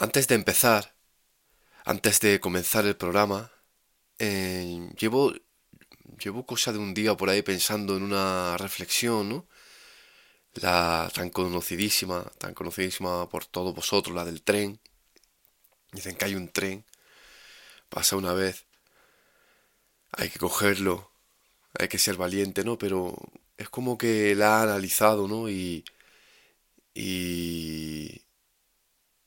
Antes de empezar, antes de comenzar el programa, eh, llevo, llevo cosa de un día por ahí pensando en una reflexión, ¿no? La tan conocidísima, tan conocidísima por todos vosotros, la del tren. Dicen que hay un tren, pasa una vez, hay que cogerlo, hay que ser valiente, ¿no? Pero es como que la ha analizado, ¿no? Y, y,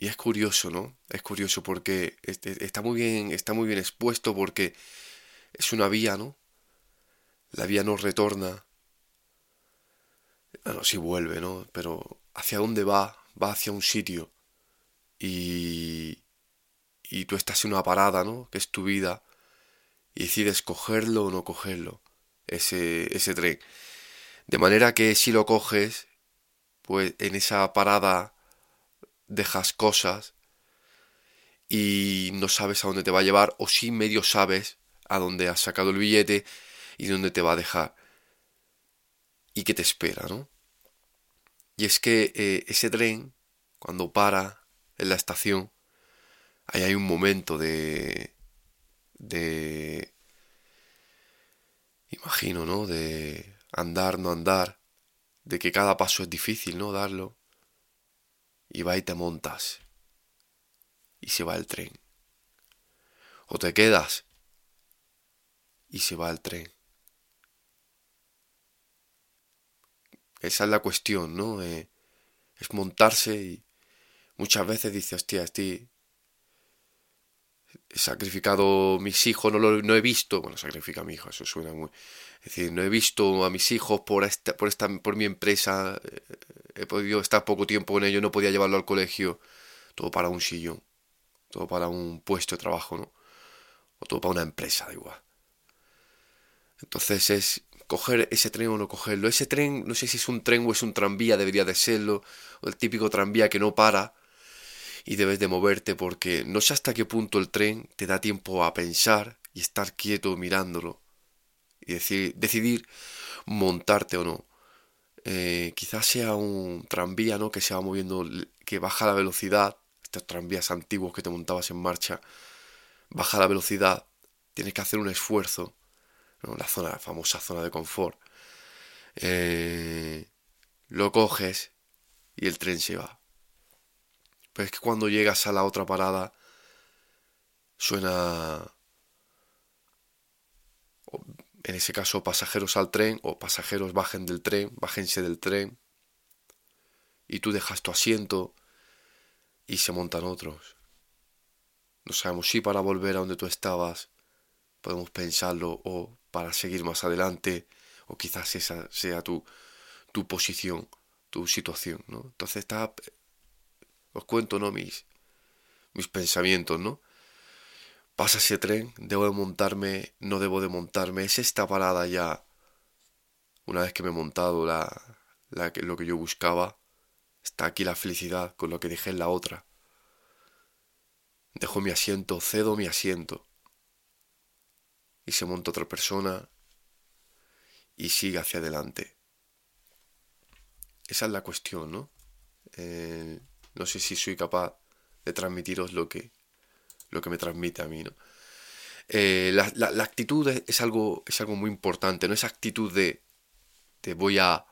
y es curioso, ¿no? Es curioso porque este, está muy bien, está muy bien expuesto porque es una vía, ¿no? La vía no retorna. Bueno, sí vuelve, ¿no? Pero ¿hacia dónde va? Va hacia un sitio. Y, y tú estás en una parada, ¿no? Que es tu vida. Y decides cogerlo o no cogerlo. Ese, ese tren. De manera que si lo coges, pues en esa parada dejas cosas y no sabes a dónde te va a llevar o si medio sabes a dónde has sacado el billete y dónde te va a dejar y qué te espera, ¿no? Y es que eh, ese tren, cuando para en la estación, ahí hay un momento de... de... imagino, ¿no? De andar, no andar, de que cada paso es difícil, ¿no? Darlo y va y te montas y se va el tren. O te quedas y se va el tren. Esa es la cuestión, ¿no? Eh, es montarse y muchas veces dices, hostia, estoy... He sacrificado mis hijos, no lo no he visto, bueno, sacrifica a mi hijo, eso suena muy... Es decir, no he visto a mis hijos por esta, por esta, por mi empresa, eh, he podido estar poco tiempo con ellos, no podía llevarlo al colegio, todo para un sillón, todo para un puesto de trabajo, ¿no? O todo para una empresa, da igual. Entonces es coger ese tren o no cogerlo. Ese tren, no sé si es un tren o es un tranvía, debería de serlo, o el típico tranvía que no para y debes de moverte porque no sé hasta qué punto el tren te da tiempo a pensar y estar quieto mirándolo y decir, decidir montarte o no. Eh, quizás sea un tranvía, ¿no? Que se va moviendo, que baja la velocidad, estos tranvías antiguos que te montabas en marcha, baja la velocidad, tienes que hacer un esfuerzo. La zona, la famosa zona de confort. Eh, lo coges y el tren se va. Pero es que cuando llegas a la otra parada, suena en ese caso pasajeros al tren o pasajeros bajen del tren, bájense del tren y tú dejas tu asiento y se montan otros. No sabemos si para volver a donde tú estabas podemos pensarlo o para seguir más adelante o quizás esa sea tu, tu posición, tu situación, ¿no? Entonces está, os cuento, ¿no? Mis, mis pensamientos, ¿no? Pasa ese tren, debo de montarme, no debo de montarme. Es esta parada ya. Una vez que me he montado la, la, lo que yo buscaba, está aquí la felicidad con lo que dejé en la otra. Dejo mi asiento, cedo mi asiento. Y se monta otra persona y sigue hacia adelante. Esa es la cuestión, ¿no? Eh, no sé si soy capaz de transmitiros lo que, lo que me transmite a mí, ¿no? Eh, la, actitud es, algo, es algo muy importante, ¿no? Esa actitud de, de voy a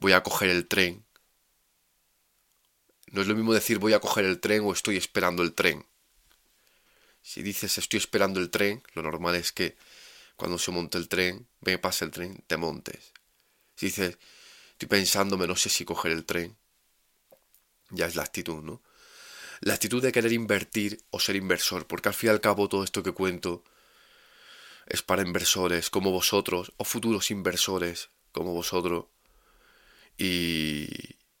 voy a coger el tren. No es lo mismo decir voy a coger el tren o estoy esperando el tren. Si dices estoy esperando el tren, lo normal es que cuando se monte el tren, me pase el tren, te montes. Si dices estoy pensándome, no sé si coger el tren, ya es la actitud, ¿no? La actitud de querer invertir o ser inversor, porque al fin y al cabo todo esto que cuento es para inversores como vosotros o futuros inversores como vosotros y,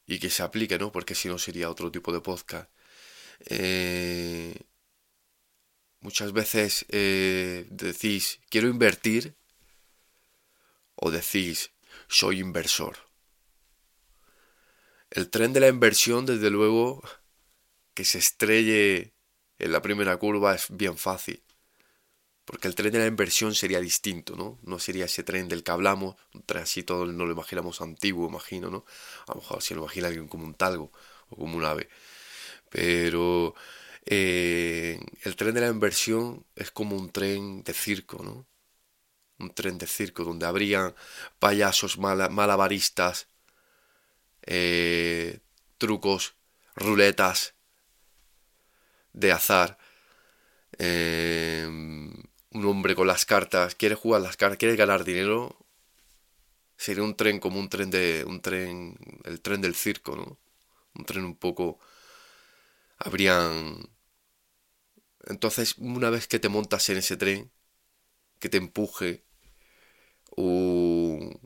que se aplique, ¿no? Porque si no sería otro tipo de podcast. Eh, muchas veces eh, decís, quiero invertir o decís, soy inversor. El tren de la inversión, desde luego, que se estrelle en la primera curva es bien fácil. Porque el tren de la inversión sería distinto, ¿no? No sería ese tren del que hablamos, un tren así todo no lo imaginamos antiguo, imagino, ¿no? A lo mejor si lo imagina alguien como un talgo o como un ave. Pero eh, el tren de la inversión es como un tren de circo, ¿no? Un tren de circo donde habrían payasos malabaristas, eh, trucos, ruletas de azar. Eh, un hombre con las cartas, quiere jugar las cartas, quiere ganar dinero, sería un tren como un tren de un tren el tren del circo no un tren un poco habrían entonces una vez que te montas en ese tren que te empuje un,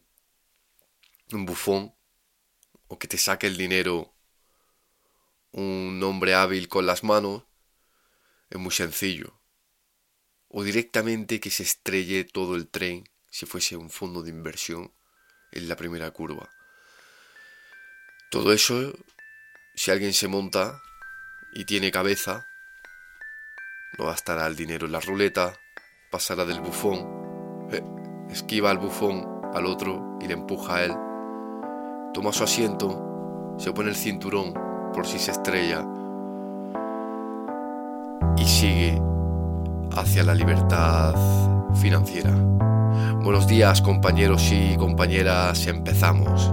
un bufón o que te saque el dinero un hombre hábil con las manos es muy sencillo o directamente que se estrelle todo el tren si fuese un fondo de inversión en la primera curva. Todo eso, si alguien se monta y tiene cabeza, no bastará el dinero en la ruleta, pasará del bufón, eh, esquiva al bufón al otro y le empuja a él, toma su asiento, se pone el cinturón por si se estrella y sigue hacia la libertad financiera. Buenos días compañeros y compañeras, empezamos.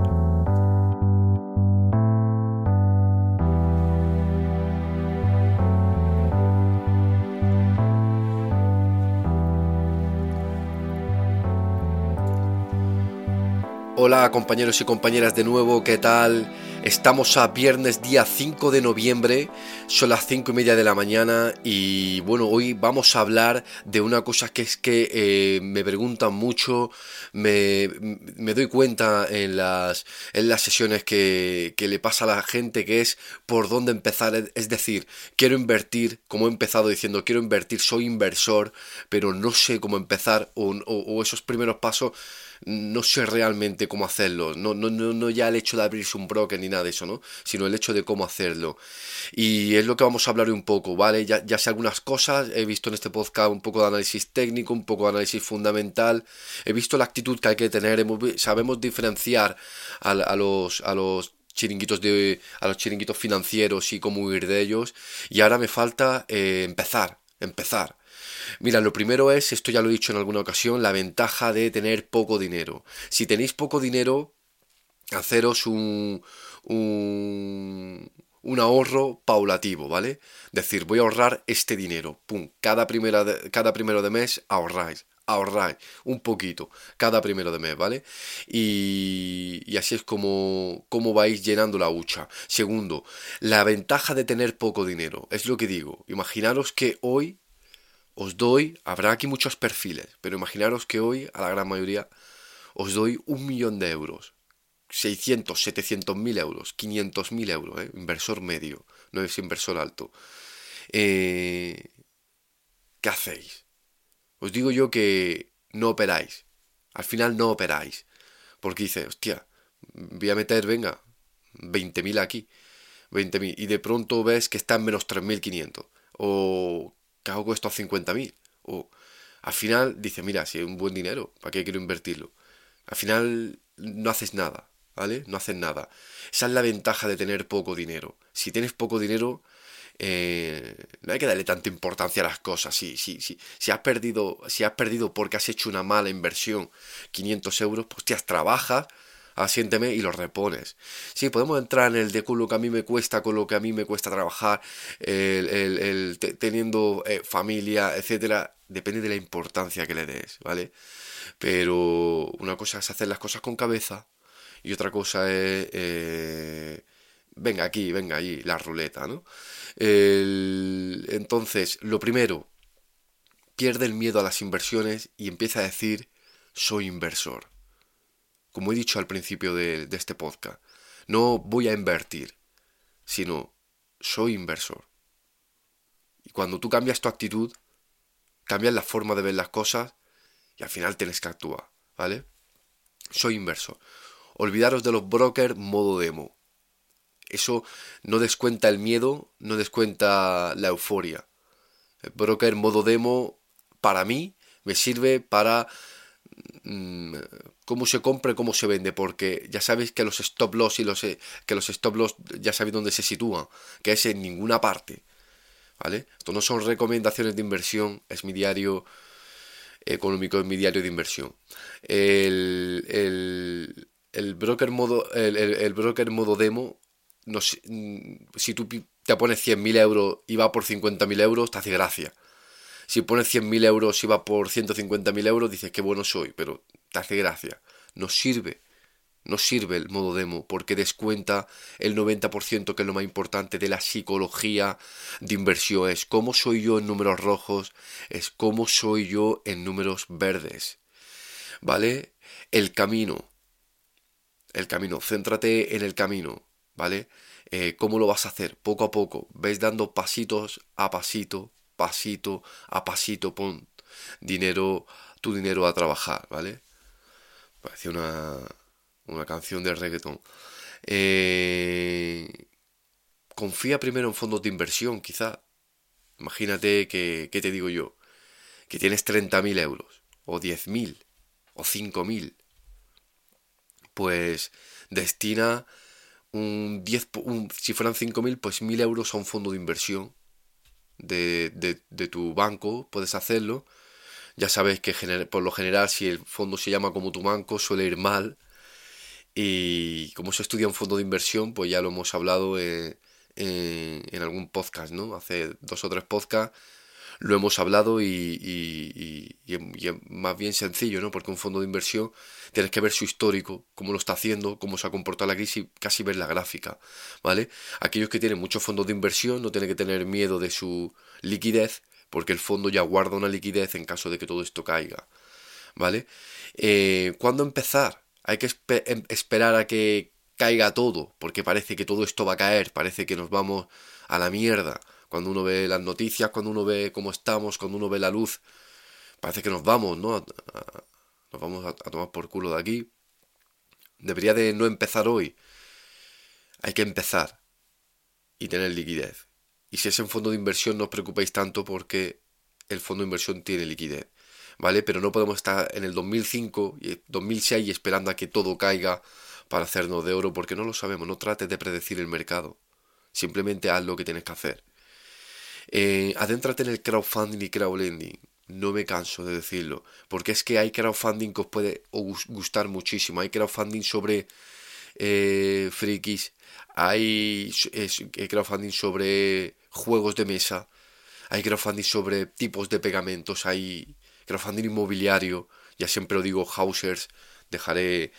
Hola compañeros y compañeras de nuevo, ¿qué tal? Estamos a viernes día 5 de noviembre, son las 5 y media de la mañana y bueno, hoy vamos a hablar de una cosa que es que eh, me preguntan mucho, me, doy cuenta en las, en las sesiones que, que, le pasa a la gente que es por dónde empezar, es decir, quiero invertir, como he empezado diciendo, quiero invertir, soy inversor, pero no sé cómo empezar o, o esos primeros pasos no sé realmente cómo hacerlo. No, no, no, no ya el hecho de abrirse un broker ni nada de eso, ¿no? Sino el hecho de cómo hacerlo. Y es lo que vamos a hablar un poco, ¿vale? Ya, ya sé algunas cosas, he visto en este podcast un poco de análisis técnico, un poco de análisis fundamental, he visto la actitud que hay que tener, sabemos diferenciar a, los, a los chiringuitos de a los chiringuitos financieros y cómo huir de ellos y ahora me falta eh, empezar empezar Mira, lo primero es, esto ya lo he dicho en alguna ocasión, la ventaja de tener poco dinero. Si tenéis poco dinero, haceros un, un, un ahorro paulativo, ¿vale? Decir, voy a ahorrar este dinero, pum, cada, primera cada primero de mes ahorráis, ahorráis un poquito cada primero de mes, ¿vale? Y, y, así es como, como vais llenando la hucha. Segundo, la ventaja de tener poco dinero, es lo que digo. Imaginaros que hoy os doy, habrá aquí muchos perfiles, pero imaginaros que hoy, a la gran mayoría, os doy un millón de euros. 600, 700 mil euros, 500 mil euros, ¿eh? inversor medio, no es inversor alto. Eh, ¿Qué hacéis? Os digo yo que no operáis. Al final no operáis. Porque dice, hostia, voy a meter, venga, 20.000 aquí, 20.000. Y de pronto ves que está en menos 3.500. O que hago esto a 50.000. O al final dice, mira, si es un buen dinero, ¿para qué quiero invertirlo? Al final no haces nada, ¿vale? No haces nada. Esa es la ventaja de tener poco dinero. Si tienes poco dinero, eh, no hay que darle tanta importancia a las cosas. Si, si, si, has perdido, si has perdido porque has hecho una mala inversión 500 euros, pues te trabajas asiénteme y lo repones. Sí, podemos entrar en el de con lo que a mí me cuesta, con lo que a mí me cuesta trabajar, el, teniendo eh, familia, etcétera. Depende de la importancia que le des, ¿vale? Pero una cosa es hacer las cosas con cabeza y otra cosa es... Eh, venga aquí, venga allí, la ruleta, ¿no? entonces, lo primero, pierde el miedo a las inversiones y empieza a decir, soy inversor como he dicho al principio de, este podcast, no voy a invertir, sino soy inversor. Y cuando tú cambias tu actitud, cambias la forma de ver las cosas y al final tienes que actuar, ¿vale? Soy inversor. Olvidaros de los brokers modo demo. Eso no descuenta el miedo, no descuenta la euforia. El broker modo demo, para mí, me sirve para mm, cómo se compra y cómo se vende, porque ya sabéis que los stop loss y los eh, que los stop loss ya sabéis dónde se sitúan, que es en ninguna parte. ¿Vale? Esto no son recomendaciones de inversión, es mi diario económico, es mi diario de inversión. El, el, broker modo el, el, broker modo demo no, si tú te pones 100.000 euros y va por 50.000 euros, te hace gracia. Si pones 100.000 euros y va por 150.000 euros, dices que bueno soy, pero te hace gracia. No sirve. No sirve el modo demo porque descuenta el 90% que es lo más importante de la psicología de inversión. Es cómo soy yo en números rojos, es cómo soy yo en números verdes. ¿Vale? El camino. El camino. Céntrate en el camino. ¿Vale? Eh, ¿Cómo lo vas a hacer? Poco a poco. Ves dando pasitos a pasito pasito a pasito pon dinero, tu dinero a trabajar, ¿vale? Parece una, una canción de reggaeton. Eh, confía primero en fondos de inversión, quizá. Imagínate que, ¿qué te digo yo? Que tienes 30.000 euros, o 10.000, o 5.000. Pues destina un 10, si fueran 5.000, pues 1.000 euros a un fondo de inversión de, de, tu banco, puedes hacerlo. Ya sabes que por lo general si el fondo se llama como tu banco suele ir mal. Y como se estudia un fondo de inversión, pues ya lo hemos hablado en, en algún podcast, ¿no? Hace dos o tres podcasts lo hemos hablado y, y, es más bien sencillo, ¿no? Porque un fondo de inversión tienes que ver su histórico, cómo lo está haciendo, cómo se ha comportado la crisis, casi ver la gráfica, ¿vale? Aquellos que tienen muchos fondos de inversión no tienen que tener miedo de su liquidez, porque el fondo ya guarda una liquidez en caso de que todo esto caiga, ¿vale? Eh, ¿Cuándo empezar? Hay que em, esperar a que caiga todo, porque parece que todo esto va a caer, parece que nos vamos a la mierda cuando uno ve las noticias, cuando uno ve cómo estamos, cuando uno ve la luz, parece que nos vamos, ¿no? nos vamos a, tomar por culo de aquí. Debería de no empezar hoy. Hay que empezar y tener liquidez. Y si es en fondo de inversión, no os preocupéis tanto porque el fondo de inversión tiene liquidez. ¿Vale? Pero no podemos estar en el 2005 y 2006 esperando a que todo caiga para hacernos de oro porque no lo sabemos. No trates de predecir el mercado. Simplemente haz lo que tienes que hacer. Eh, adéntrate en el crowdfunding y crowdlending. No me canso de decirlo, porque es que hay crowdfunding que os puede gustar muchísimo. Hay crowdfunding sobre eh, frikis, hay eh, crowdfunding sobre juegos de mesa, hay crowdfunding sobre tipos de pegamentos, hay crowdfunding inmobiliario, ya siempre lo digo, Hausers, dejaré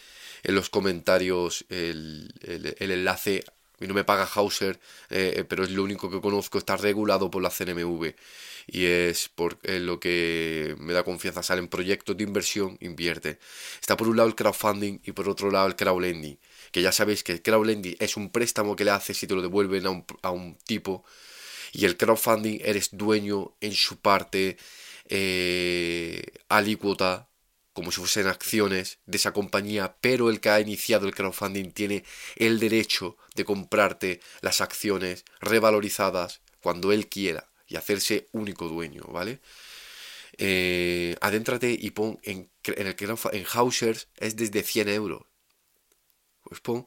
en los comentarios el, el enlace mí no me paga Hauser, eh, eh, pero es lo único que conozco, está regulado por la CNMV. Y es por lo que me da confianza. Salen proyectos de inversión, invierte. Está por un lado el crowdfunding y por otro lado el crowdlending. Que ya sabéis que el crowdlending es un préstamo que le haces y te lo devuelven a un, a un tipo. Y el crowdfunding eres dueño en su parte eh, alícuota como si fuesen acciones de esa compañía, pero el que ha iniciado el crowdfunding tiene el derecho de comprarte las acciones revalorizadas cuando él quiera y hacerse único dueño, ¿vale? Eh, adéntrate y pon en, en el en Hausers es desde 100 euros. Pues pon,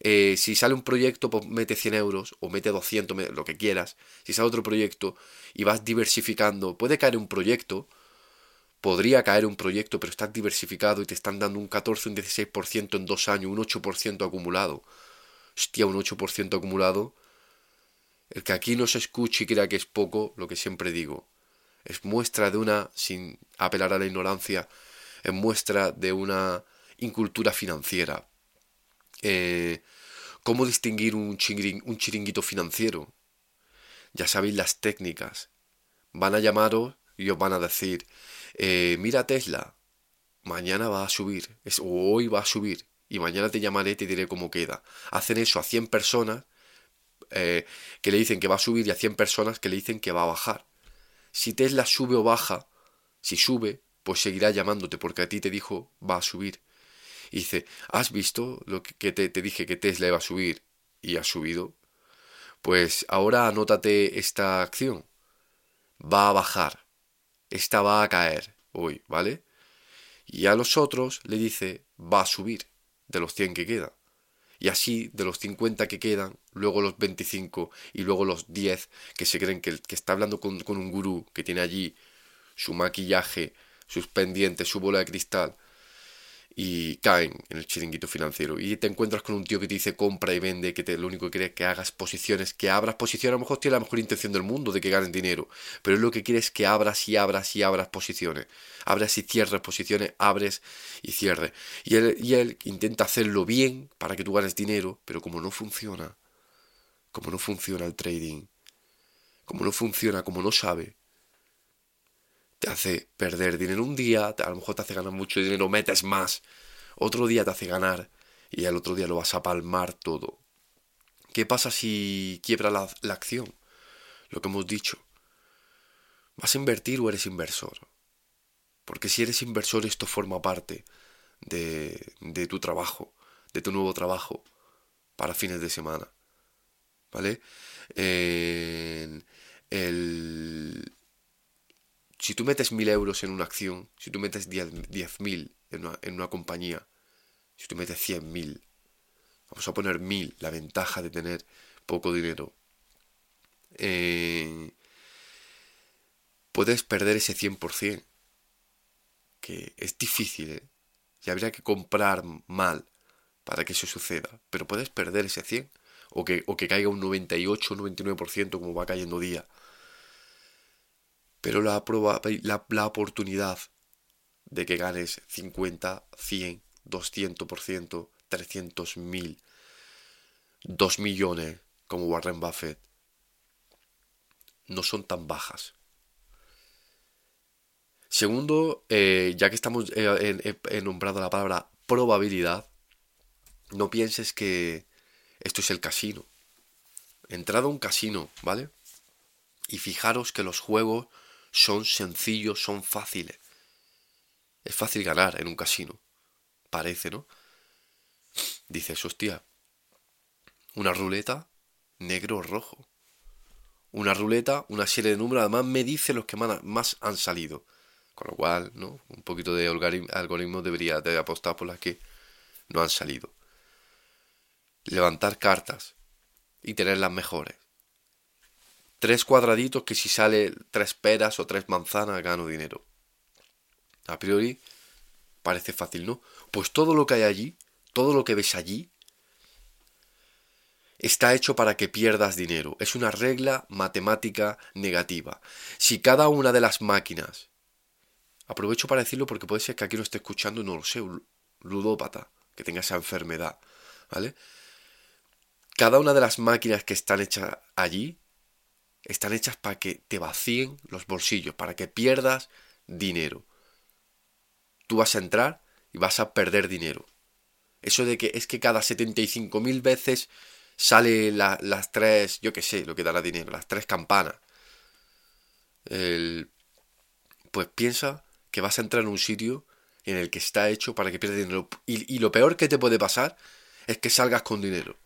eh, si sale un proyecto, pues mete 100 euros o mete 200, lo que quieras. Si sale otro proyecto y vas diversificando, puede caer un proyecto, podría caer un proyecto, pero estás diversificado y te están dando un 14, un 16% en dos años, un 8% acumulado. Hostia, un 8% acumulado. El que aquí no se escuche y crea que es poco, lo que siempre digo, es muestra de una, sin apelar a la ignorancia, es muestra de una incultura financiera. Eh, ¿Cómo distinguir un, chiringuito financiero? Ya sabéis las técnicas. Van a llamaros y os van a decir, eh, mira Tesla, mañana va a subir, es, o hoy va a subir, y mañana te llamaré y te diré cómo queda. Hacen eso a 100 personas eh, que le dicen que va a subir y a 100 personas que le dicen que va a bajar. Si Tesla sube o baja, si sube, pues seguirá llamándote porque a ti te dijo va a subir. Y dice, ¿has visto lo que te, te dije que Tesla iba a subir y ha subido? Pues ahora anótate esta acción. Va a bajar esta va a caer hoy, ¿vale? Y a los otros le dice, va a subir de los 100 que quedan. Y así, de los 50 que quedan, luego los 25 y luego los 10 que se creen que, que está hablando con, con un gurú que tiene allí su maquillaje, sus pendientes, su bola de cristal, y caen en el chiringuito financiero. Y te encuentras con un tío que te dice compra y vende, que te, lo único que quiere es que hagas posiciones, que abras posiciones. A lo mejor tiene la mejor intención del mundo de que ganen dinero, pero es lo que quiere es que abras y abras y abras posiciones. Abras y cierres posiciones, abres y cierres. Y él, y él intenta hacerlo bien para que tú ganes dinero, pero como no funciona, como no funciona el trading, como no funciona, como no sabe, te hace perder dinero un día, a lo mejor te hace ganar mucho dinero, metes más, otro día te hace ganar y al otro día lo vas a palmar todo. ¿Qué pasa si quiebra la, acción? Lo que hemos dicho. ¿Vas a invertir o eres inversor? Porque si eres inversor esto forma parte de, de tu trabajo, de tu nuevo trabajo para fines de semana. ¿Vale? el, si tú metes mil euros en una acción, si tú metes diez mil en una, en una compañía, si tú metes cien mil, vamos a poner mil, la ventaja de tener poco dinero, eh, puedes perder ese 100%, que es difícil, ¿eh? y habría que comprar mal para que eso suceda, pero puedes perder ese 100, o que, o que caiga un 98 o 99% como va cayendo día pero la, la, la oportunidad de que ganes 50, 100, 200%, 300 mil, 2 millones como Warren Buffett, no son tan bajas. Segundo, eh, ya que estamos eh, he nombrado la palabra probabilidad, no pienses que esto es el casino. Entrad a un casino, ¿vale? Y fijaros que los juegos son sencillos, son fáciles. Es fácil ganar en un casino. Parece, ¿no? Dices, hostia, una ruleta negro o rojo. Una ruleta, una serie de números, además me dice los que más han salido. Con lo cual, ¿no? Un poquito de algoritmo debería de apostar por las que no han salido. Levantar cartas y tener las mejores tres cuadraditos que si sale tres peras o tres manzanas gano dinero. A priori parece fácil, ¿no? Pues todo lo que hay allí, todo lo que ves allí, está hecho para que pierdas dinero. Es una regla matemática negativa. Si cada una de las máquinas, aprovecho para decirlo porque puede ser que aquí lo esté escuchando, no lo sé, un ludópata, que tenga esa enfermedad, ¿vale? Cada una de las máquinas que están hechas allí están hechas para que te vacíen los bolsillos, para que pierdas dinero. Tú vas a entrar y vas a perder dinero. Eso de que es que cada 75.000 veces sale las tres, yo qué sé, lo que dará dinero, las tres campanas. pues piensa que vas a entrar en un sitio en el que está hecho para que pierdas dinero. Y lo peor que te puede pasar es que salgas con dinero.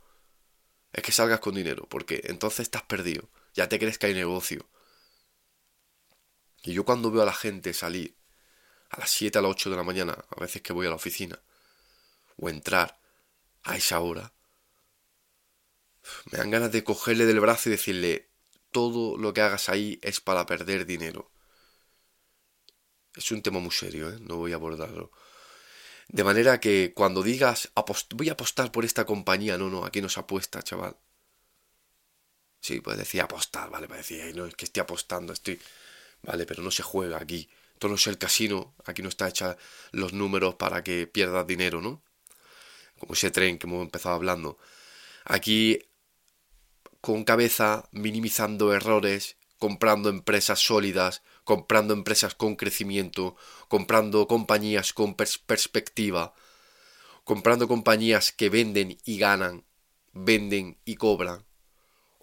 Es que salgas con dinero, porque entonces estás perdido ya te crees que hay negocio. Y yo cuando veo a la gente salir a las 7 a las 8 de la mañana, a veces que voy a la oficina, o entrar a esa hora, me dan ganas de cogerle del brazo y decirle, todo lo que hagas ahí es para perder dinero. Es un tema muy serio, ¿eh? no voy a abordarlo. De manera que cuando digas, voy a apostar por esta compañía, no, no, aquí no se apuesta, chaval. Sí, pues decía apostar, vale, pues decía, no, es que estoy apostando, estoy... Vale, pero no se juega aquí. Esto no es el casino, aquí no está hecha los números para que pierdas dinero, ¿no? Como ese tren que hemos empezado hablando. Aquí, con cabeza, minimizando errores, comprando empresas sólidas, comprando empresas con crecimiento, comprando compañías con perspectiva, comprando compañías que venden y ganan, venden y cobran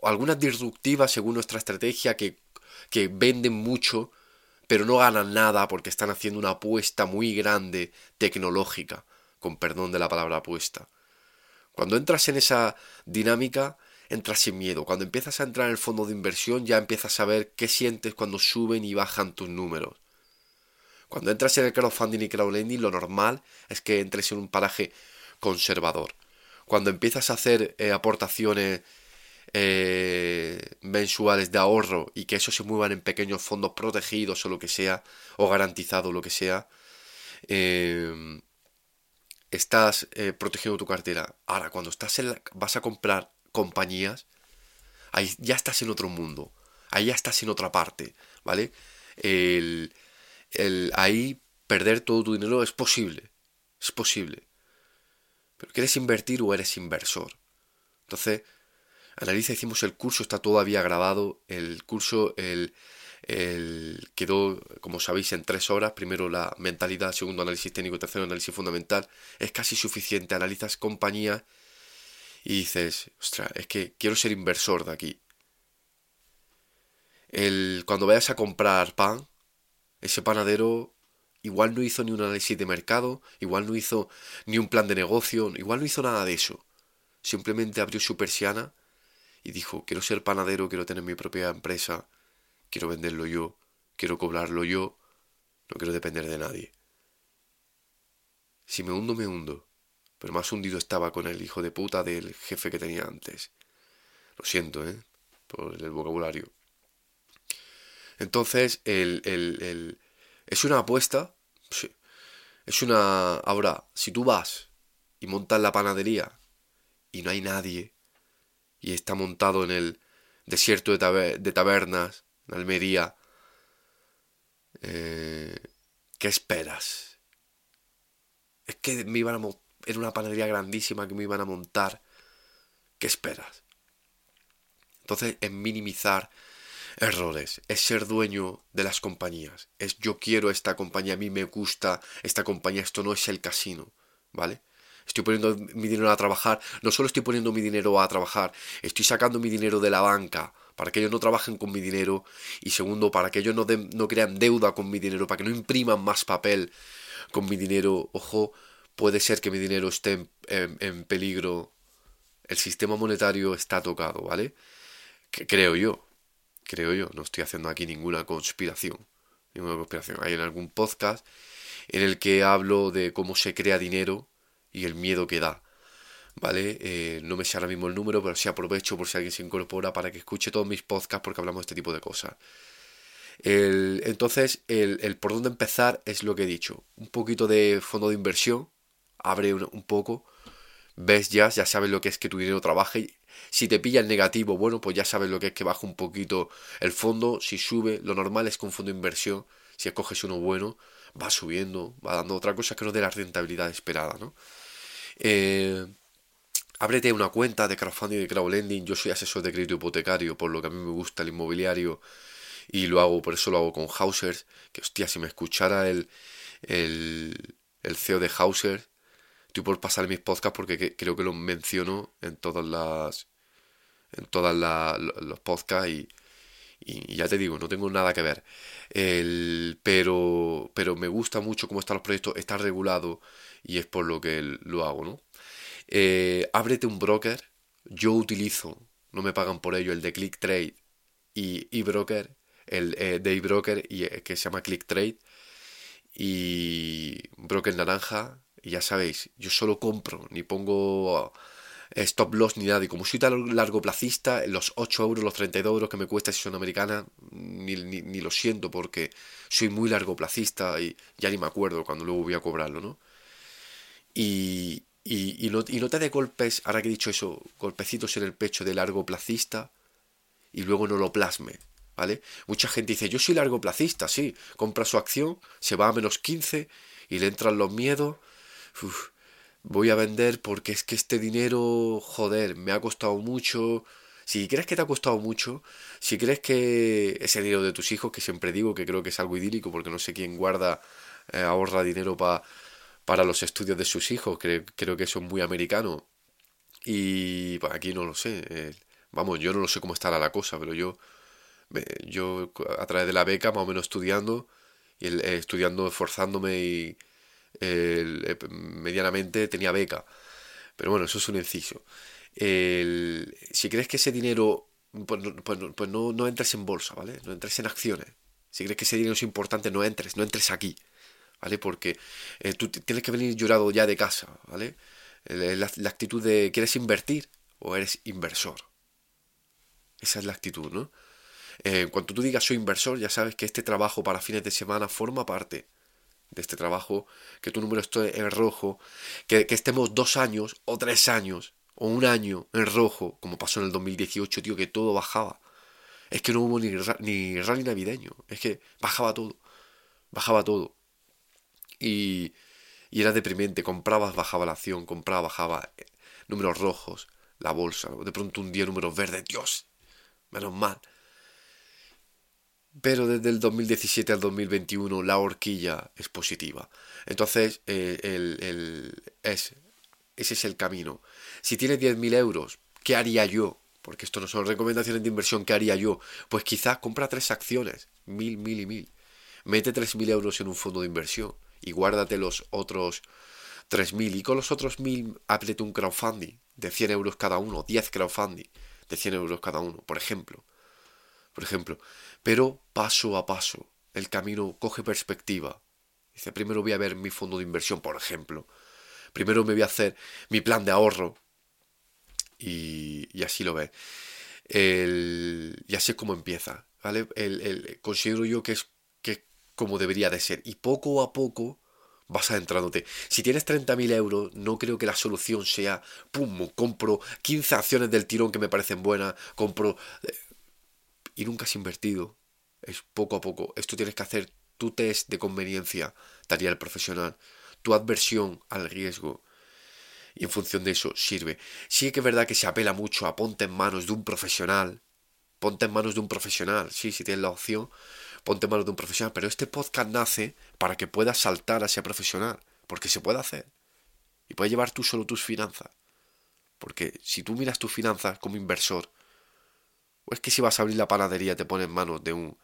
algunas disruptivas según nuestra estrategia que, que venden mucho, pero no ganan nada porque están haciendo una apuesta muy grande tecnológica, con perdón de la palabra apuesta. Cuando entras en esa dinámica, entras sin miedo. Cuando empiezas a entrar en el fondo de inversión, ya empiezas a ver qué sientes cuando suben y bajan tus números. Cuando entras en el crowdfunding y crowdlending, lo normal es que entres en un paraje conservador. Cuando empiezas a hacer eh, aportaciones eh, mensuales de ahorro y que eso se muevan en pequeños fondos protegidos o lo que sea, o garantizado lo que sea, eh, estás protegiendo tu cartera. Ahora, cuando estás en vas a comprar compañías, ahí ya estás en otro mundo, ahí ya estás en otra parte, ¿vale? El, el, ahí perder todo tu dinero es posible, es posible. Pero ¿quieres invertir o eres inversor? Entonces, analiza, hicimos el curso, está todavía grabado, el curso el, el, quedó, como sabéis, en tres horas. Primero la mentalidad, segundo análisis técnico, tercero análisis fundamental. Es casi suficiente. Analizas compañía y dices, ostras, es que quiero ser inversor de aquí. El, cuando vayas a comprar pan, ese panadero igual no hizo ni un análisis de mercado, igual no hizo ni un plan de negocio, igual no hizo nada de eso. Simplemente abrió su persiana y dijo, quiero ser panadero, quiero tener mi propia empresa, quiero venderlo yo, quiero cobrarlo yo, no quiero depender de nadie. Si me hundo, me hundo pero más hundido estaba con el hijo de puta del jefe que tenía antes. Lo siento, ¿eh? Por el vocabulario. Entonces, el, el, es una apuesta. Sí. Es una... Ahora, si tú vas y montas la panadería y no hay nadie y está montado en el desierto de, de tabernas, en Almería, eh, ¿qué esperas? Es que me iban a era una panadería grandísima que me iban a montar. ¿Qué esperas? Entonces, es minimizar errores, es ser dueño de las compañías, es yo quiero esta compañía, a mí me gusta esta compañía, esto no es el casino, ¿vale? Estoy poniendo mi dinero a trabajar, no solo estoy poniendo mi dinero a trabajar, estoy sacando mi dinero de la banca para que ellos no trabajen con mi dinero y segundo, para que ellos no, no crean deuda con mi dinero, para que no impriman más papel con mi dinero, ojo, puede ser que mi dinero esté en, peligro, el sistema monetario está tocado, ¿vale? Que creo yo, creo yo, no estoy haciendo aquí ninguna conspiración, ninguna conspiración. Hay en algún podcast en el que hablo de cómo se crea dinero y el miedo que da. ¿Vale? Eh, no me sé ahora mismo el número, pero sí aprovecho por si alguien se incorpora para que escuche todos mis podcasts porque hablamos de este tipo de cosas. entonces, el, el, por dónde empezar es lo que he dicho. Un poquito de fondo de inversión, abre un, poco, ves ya, ya sabes lo que es que tu dinero trabaje. Si te pilla el negativo, bueno, pues ya sabes lo que es que baja un poquito el fondo. Si sube, lo normal es con fondo de inversión. Si escoges uno bueno, va subiendo, va dando otra cosa que no de la rentabilidad esperada, ¿no? Eh, ábrete una cuenta de crowdfunding y de crowdlending. Yo soy asesor de crédito hipotecario, por lo que a mí me gusta el inmobiliario y lo hago, por eso lo hago con Hausers. Que hostia, si me escuchara el, el, el CEO de Hausers, Estoy por pasar mis podcasts porque creo que lo menciono en todas las. en todas los podcasts y, ya te digo, no tengo nada que ver. Pero, pero me gusta mucho cómo están los proyectos, está regulado y es por lo que lo hago, ¿no? Eh, ábrete un broker. Yo utilizo, no me pagan por ello, el de ClickTrade y eBroker, el eh, de eBroker y, eh, que se llama ClickTrade y broker naranja y ya sabéis, yo solo compro, ni pongo eh, stop loss ni nada. Y como soy tan largo placista, los 8 euros, los 32 euros que me cuesta si son americana, ni, ni, lo siento porque soy muy largo placista y ya ni me acuerdo cuando luego voy a cobrarlo, ¿no? Y, y, y, no, y te de golpes, ahora que he dicho eso, golpecitos en el pecho de largo placista y luego no lo plasme, ¿vale? Mucha gente dice, yo soy largo placista, sí, compra su acción, se va a menos 15 y le entran los miedos voy a vender porque es que este dinero, joder, me ha costado mucho. Si crees que te ha costado mucho, si crees que ese dinero de tus hijos, que siempre digo que creo que es algo idílico porque no sé quién guarda, eh, ahorra dinero para los estudios de sus hijos, creo, creo que eso es muy americano. Y pues, aquí no lo sé. Vamos, yo no lo sé cómo estará la cosa, pero yo, yo a través de la beca, más o menos estudiando, y eh, estudiando, esforzándome y eh, medianamente tenía beca. Pero bueno, eso es un inciso. si crees que ese dinero, pues, pues, pues, no, no entres en bolsa, ¿vale? No entres en acciones. Si crees que ese dinero es importante, no entres, no entres aquí. ¿Vale? Porque eh, tú tienes que venir llorado ya de casa, ¿vale? La, actitud de ¿quieres invertir o eres inversor? Esa es la actitud, ¿no? Eh, cuando tú digas soy inversor, ya sabes que este trabajo para fines de semana forma parte de este trabajo, que tu número esté en rojo, que, que estemos dos años o tres años o un año en rojo, como pasó en el 2018, tío, que todo bajaba. Es que no hubo ni, ni rally navideño, es que bajaba todo, bajaba todo. Y, y era deprimente, comprabas, bajaba la acción, compraba, bajaba eh, números rojos, la bolsa, de pronto un día números verdes, Dios, menos mal. Pero desde el 2017 al 2021 la horquilla es positiva. Entonces, eh, el, es, ese es el camino. Si tienes 10.000 euros, ¿qué haría yo? Porque esto no son recomendaciones de inversión, ¿qué haría yo? Pues quizás compra tres acciones, mil, mil y mil. Mete 3.000 euros en un fondo de inversión y guárdate los otros 3.000 y con los otros 1.000 apriete un crowdfunding de 100 euros cada uno, 10 crowdfunding de 100 euros cada uno, por ejemplo. Por ejemplo, pero paso a paso, el camino coge perspectiva. Dice, primero voy a ver mi fondo de inversión, por ejemplo. Primero me voy a hacer mi plan de ahorro, y, así lo ves. El, y así es como empieza, ¿vale? El, considero yo que es como debería de ser. Y poco a poco vas adentrándote. Si tienes 30.000 euros, no creo que la solución sea, pum, compro 15 acciones del tirón que me parecen buenas, compro... Eh, y nunca has invertido. Es poco a poco. Esto tienes que hacer tu test de conveniencia, daría el profesional, tu adversión al riesgo, y en función de eso sirve. Sí que es verdad que se apela mucho a ponte en manos de un profesional. Ponte en manos de un profesional, sí, si tienes la opción, ponte manos de un profesional. Pero este podcast nace para que puedas saltar a ese profesional, porque se puede hacer. Y puedes llevar tú solo tus finanzas. Porque si tú miras tus finanzas como inversor, o es que si vas a abrir la panadería te pones en manos de un,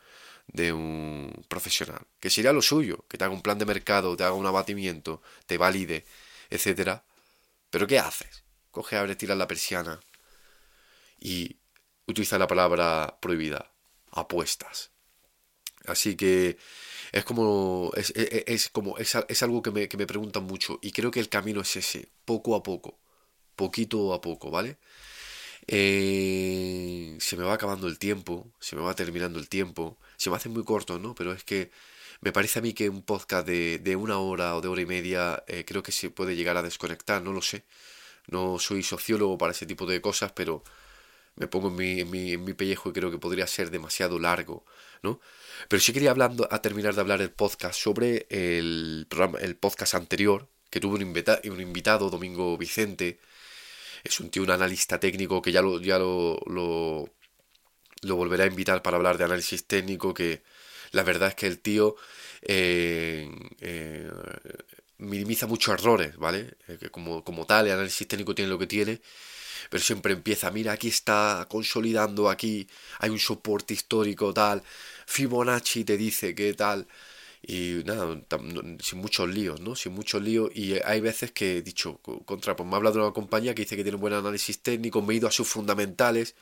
de un profesional, que sería lo suyo, que te haga un plan de mercado, te haga un abatimiento, te valide, etcétera, pero ¿qué haces? Coge, abre, tira la persiana y utiliza la palabra prohibida, apuestas. Así que es como es, como es, algo que me, que me preguntan mucho y creo que el camino es ese, poco a poco, poquito a poco, ¿vale? Eh, se me va acabando el tiempo, se me va terminando el tiempo, se me hace muy corto, ¿no? Pero es que me parece a mí que un podcast de, de una hora o de hora y media eh, creo que se puede llegar a desconectar, no lo sé. No soy sociólogo para ese tipo de cosas, pero me pongo en mi, en mi, en mi pellejo y creo que podría ser demasiado largo, ¿no? Pero sí quería hablando, a terminar de hablar el podcast sobre el programa, el podcast anterior, que tuve un, invita, un invitado, Domingo Vicente. Es un tío, un analista técnico que ya lo, ya lo, lo, lo volverá a invitar para hablar de análisis técnico, que la verdad es que el tío eh, eh, minimiza muchos errores, ¿vale? Eh, como, como tal, el análisis técnico tiene lo que tiene, pero siempre empieza, mira, aquí está consolidando, aquí hay un soporte histórico, tal, Fibonacci te dice que tal, y nada, sin muchos líos, ¿no? Sin muchos líos, y hay veces que he dicho, contra, pues me ha hablado de una compañía que dice que tiene un buen análisis técnico, me he ido a sus fundamentales,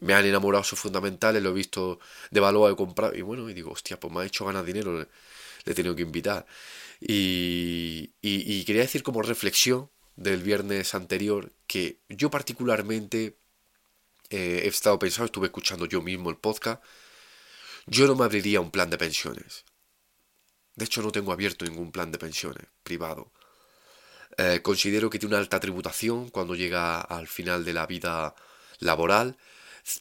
me han enamorado sus fundamentales, lo he visto de valor, comprado, y bueno, y digo, hostia, pues me ha hecho ganar dinero, le, he tenido que invitar. Y, y, quería decir como reflexión del viernes anterior que yo particularmente eh, he estado pensando, estuve escuchando yo mismo el podcast, yo no me abriría un plan de pensiones. De hecho, no tengo abierto ningún plan de pensiones privado. Eh, considero que tiene una alta tributación cuando llega al final de la vida laboral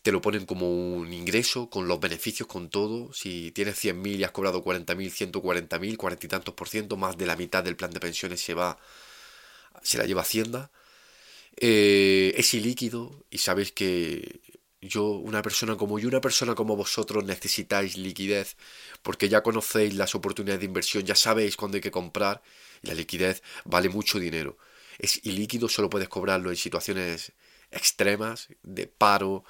te lo ponen como un ingreso, con los beneficios, con todo. Si tienes 100.000 y has cobrado 40.000, 140.000, 40 y tantos por ciento, más de la mitad del plan de pensiones se va, se la lleva Hacienda. Eh, es ilíquido y sabéis que yo, una persona como yo, una persona como vosotros necesitáis liquidez porque ya conocéis las oportunidades de inversión, ya sabéis cuándo hay que comprar y la liquidez vale mucho dinero. Es ilíquido, solo puedes cobrarlo en situaciones extremas de paro,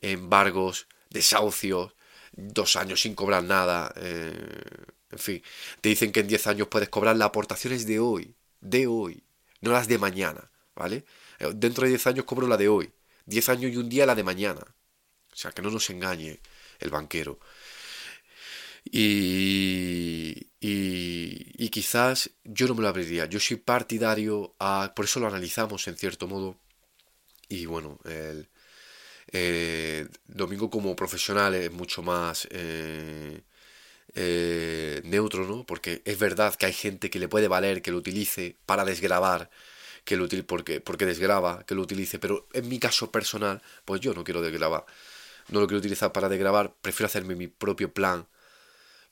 embargos, desahucios, dos años sin cobrar nada, eh, en fin, te dicen que en 10 años puedes cobrar las aportaciones de hoy, de hoy, no las de mañana, ¿vale? Eh, dentro de 10 años cobro la de hoy, 10 años y un día la de mañana. O sea, que no nos engañe el banquero. Y, y, quizás yo no me lo abriría. Yo soy partidario a... Por eso lo analizamos en cierto modo. Y bueno, el eh, domingo como profesional es mucho más eh, eh, neutro, ¿no? Porque es verdad que hay gente que le puede valer que lo utilice para desgrabar, que lo utilice porque, porque desgraba, que lo utilice, pero en mi caso personal, pues yo no quiero desgrabar. No lo quiero utilizar para desgrabar, prefiero hacerme mi propio plan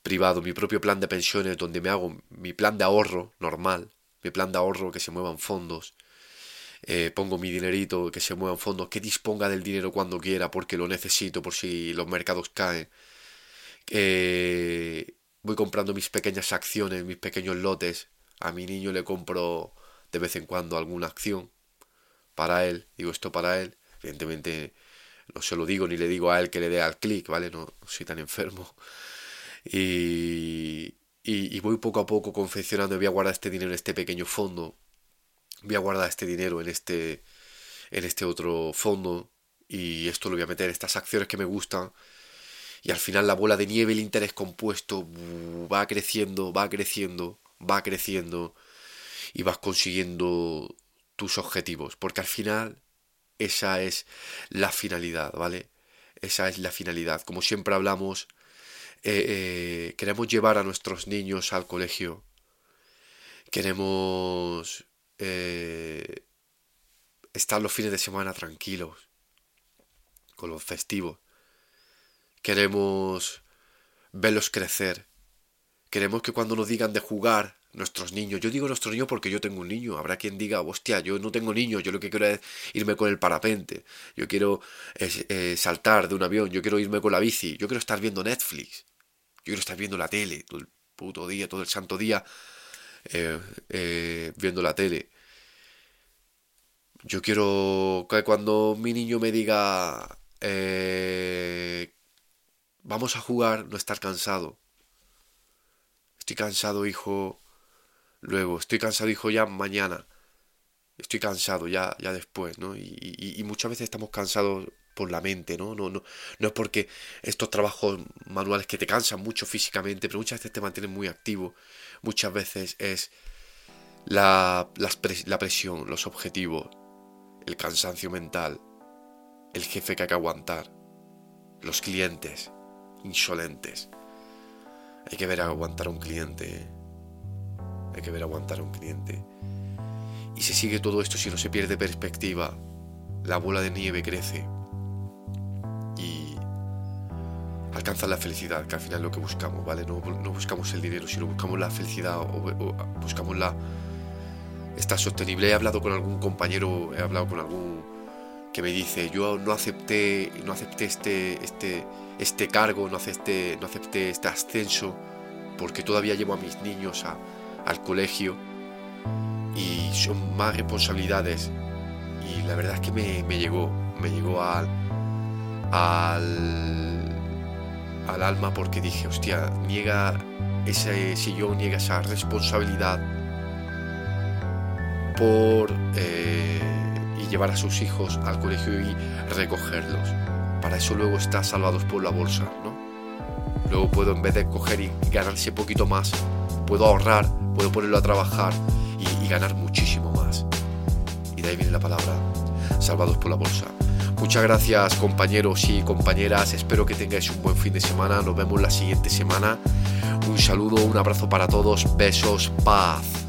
privado, mi propio plan de pensiones, donde me hago mi plan de ahorro normal, mi plan de ahorro que se muevan fondos, eh, pongo mi dinerito que se mueva en fondos, que disponga del dinero cuando quiera porque lo necesito por si los mercados caen. Eh, voy comprando mis pequeñas acciones, mis pequeños lotes. A mi niño le compro de vez en cuando alguna acción para él, digo esto para él. Evidentemente no se lo digo ni le digo a él que le dé al clic, ¿vale? No, soy tan enfermo. Y, y, y, voy poco a poco confeccionando, voy a guardar este dinero en este pequeño fondo voy a guardar este dinero en este, en este otro fondo y esto lo voy a meter en estas acciones que me gustan y al final la bola de nieve, el interés compuesto va creciendo, va creciendo, va creciendo y vas consiguiendo tus objetivos, porque al final esa es la finalidad, ¿vale? Esa es la finalidad. Como siempre hablamos, eh, eh, queremos llevar a nuestros niños al colegio, queremos eh, estar los fines de semana tranquilos, con los festivos. Queremos verlos crecer. Queremos que cuando nos digan de jugar, nuestros niños, yo digo nuestros niños porque yo tengo un niño, habrá quien diga, hostia, yo no tengo niños, yo lo que quiero es irme con el parapente, yo quiero eh, saltar de un avión, yo quiero irme con la bici, yo quiero estar viendo Netflix, yo quiero estar viendo la tele todo el puto día, todo el santo día, eh, eh, viendo la tele. Yo quiero que cuando mi niño me diga, eh, vamos a jugar, no estar cansado. Estoy cansado, hijo. Luego, estoy cansado, hijo, ya mañana. Estoy cansado, ya, ya después, ¿no? Y, y muchas veces estamos cansados por la mente, ¿no? No, no, no es porque estos trabajos manuales que te cansan mucho físicamente, pero muchas veces te mantienen muy activo. Muchas veces es la, la presión, los objetivos, el cansancio mental, el jefe que hay que aguantar, los clientes insolentes. Hay que ver aguantar a un cliente. ¿eh? Hay que ver aguantar a un cliente. Y si sigue todo esto, si no se pierde perspectiva, la bola de nieve crece y alcanza la felicidad, que al final es lo que buscamos, ¿vale? No, buscamos el dinero, sino buscamos la felicidad o buscamos la, está sostenible. He hablado con algún compañero, he hablado con algún que me dice, yo no acepté, no acepté este, este, este cargo, no acepté, no acepté este ascenso, porque todavía llevo a mis niños al colegio y son más responsabilidades. Y la verdad es que me, me llegó, me llegó al, al, al alma porque dije, hostia, niega ese sillón, niega esa responsabilidad por eh, y llevar a sus hijos al colegio y recogerlos. Eso luego está salvados por la bolsa, ¿no? Luego puedo en vez de coger y ganarse poquito más, puedo ahorrar, puedo ponerlo a trabajar y, y ganar muchísimo más. Y de ahí viene la palabra, salvados por la bolsa. Muchas gracias compañeros y compañeras, espero que tengáis un buen fin de semana, nos vemos la siguiente semana. Un saludo, un abrazo para todos, besos, paz.